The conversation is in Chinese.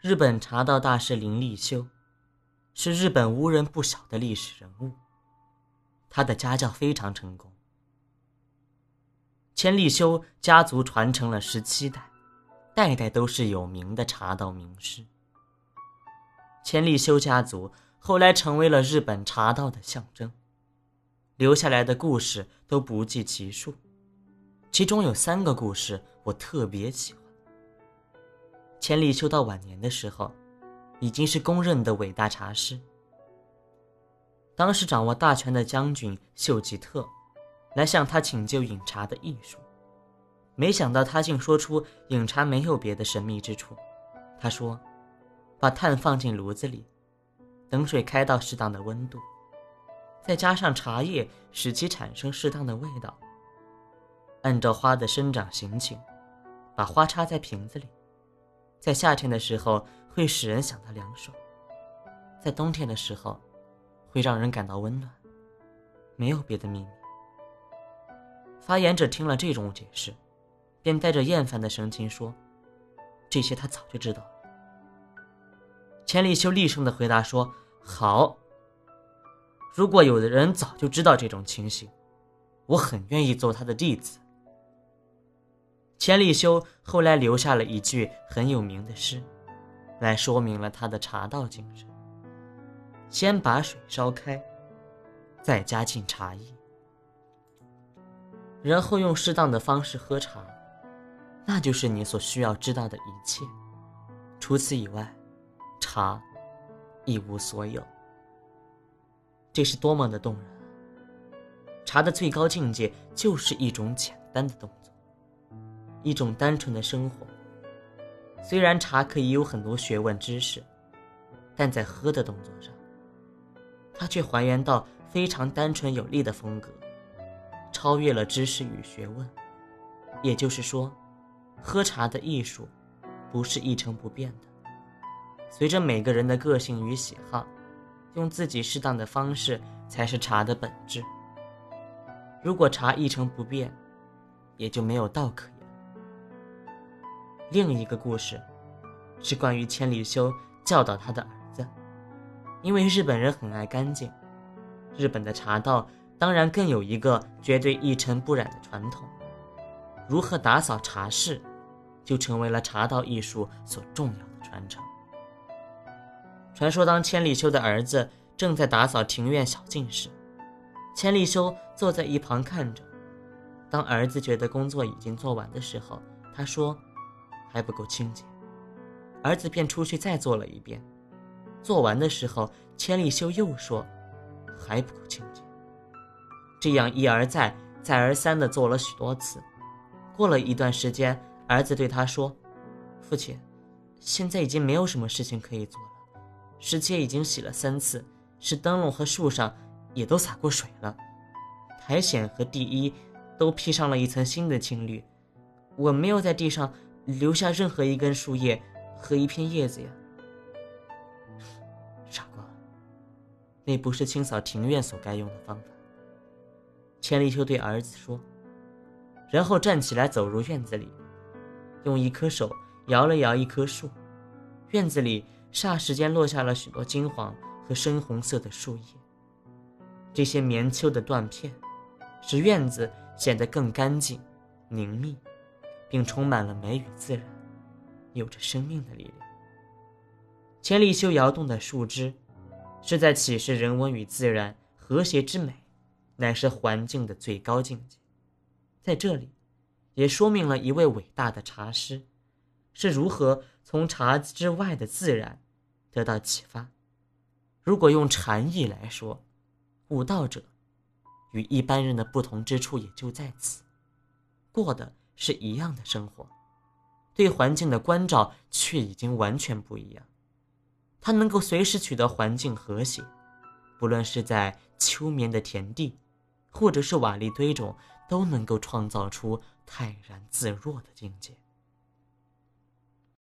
日本茶道大师林立修，是日本无人不晓的历史人物。他的家教非常成功。千利休家族传承了十七代，代代都是有名的茶道名师。千利休家族后来成为了日本茶道的象征，留下来的故事都不计其数。其中有三个故事我特别喜欢。千利休到晚年的时候，已经是公认的伟大茶师。当时掌握大权的将军秀吉特，来向他请教饮茶的艺术，没想到他竟说出饮茶没有别的神秘之处。他说：“把炭放进炉子里，等水开到适当的温度，再加上茶叶，使其产生适当的味道。按照花的生长行情，把花插在瓶子里。”在夏天的时候会使人想到凉爽，在冬天的时候会让人感到温暖，没有别的秘密。发言者听了这种解释，便带着厌烦的神情说：“这些他早就知道。”千利休厉声的回答说：“好，如果有的人早就知道这种情形，我很愿意做他的弟子。”千利休后来留下了一句很有名的诗，来说明了他的茶道精神：先把水烧开，再加进茶叶，然后用适当的方式喝茶，那就是你所需要知道的一切。除此以外，茶一无所有。这是多么的动人！茶的最高境界就是一种简单的动。一种单纯的生活。虽然茶可以有很多学问知识，但在喝的动作上，它却还原到非常单纯有力的风格，超越了知识与学问。也就是说，喝茶的艺术不是一成不变的，随着每个人的个性与喜好，用自己适当的方式才是茶的本质。如果茶一成不变，也就没有道可言。另一个故事，是关于千里修教导他的儿子。因为日本人很爱干净，日本的茶道当然更有一个绝对一尘不染的传统。如何打扫茶室，就成为了茶道艺术所重要的传承。传说，当千里修的儿子正在打扫庭院小径时，千里修坐在一旁看着。当儿子觉得工作已经做完的时候，他说。还不够清洁，儿子便出去再做了一遍。做完的时候，千里修又说：“还不够清洁。”这样一而再、再而三地做了许多次。过了一段时间，儿子对他说：“父亲，现在已经没有什么事情可以做了。石阶已经洗了三次，是灯笼和树上也都洒过水了，苔藓和地衣都披上了一层新的青绿。我没有在地上。”留下任何一根树叶和一片叶子呀，傻瓜，那不是清扫庭院所该用的方法。千里秋对儿子说，然后站起来走入院子里，用一颗手摇了摇一棵树，院子里霎时间落下了许多金黄和深红色的树叶。这些棉秋的断片，使院子显得更干净、凝密。并充满了美与自然，有着生命的力量。千里修摇动的树枝，是在启示人文与自然和谐之美，乃是环境的最高境界。在这里，也说明了一位伟大的茶师，是如何从茶之外的自然得到启发。如果用禅意来说，悟道者与一般人的不同之处也就在此，过的。是一样的生活，对环境的关照却已经完全不一样。它能够随时取得环境和谐，不论是在秋眠的田地，或者是瓦砾堆中，都能够创造出泰然自若的境界。